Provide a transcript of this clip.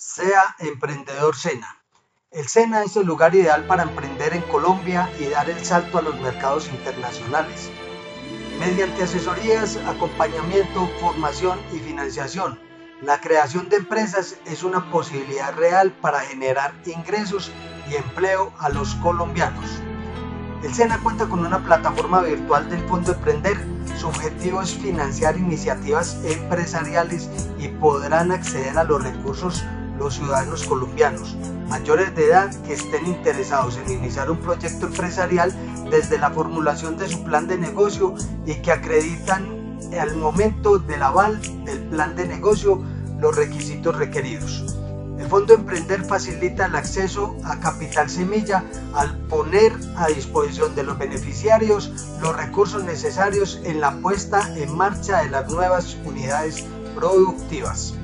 Sea Emprendedor Sena. El SENA es el lugar ideal para emprender en Colombia y dar el salto a los mercados internacionales. Mediante asesorías, acompañamiento, formación y financiación, la creación de empresas es una posibilidad real para generar ingresos y empleo a los colombianos. El SENA cuenta con una plataforma virtual del Fondo Emprender. Su objetivo es financiar iniciativas empresariales y podrán acceder a los recursos los ciudadanos colombianos mayores de edad que estén interesados en iniciar un proyecto empresarial desde la formulación de su plan de negocio y que acreditan al momento del aval del plan de negocio los requisitos requeridos. El Fondo Emprender facilita el acceso a capital semilla al poner a disposición de los beneficiarios los recursos necesarios en la puesta en marcha de las nuevas unidades productivas.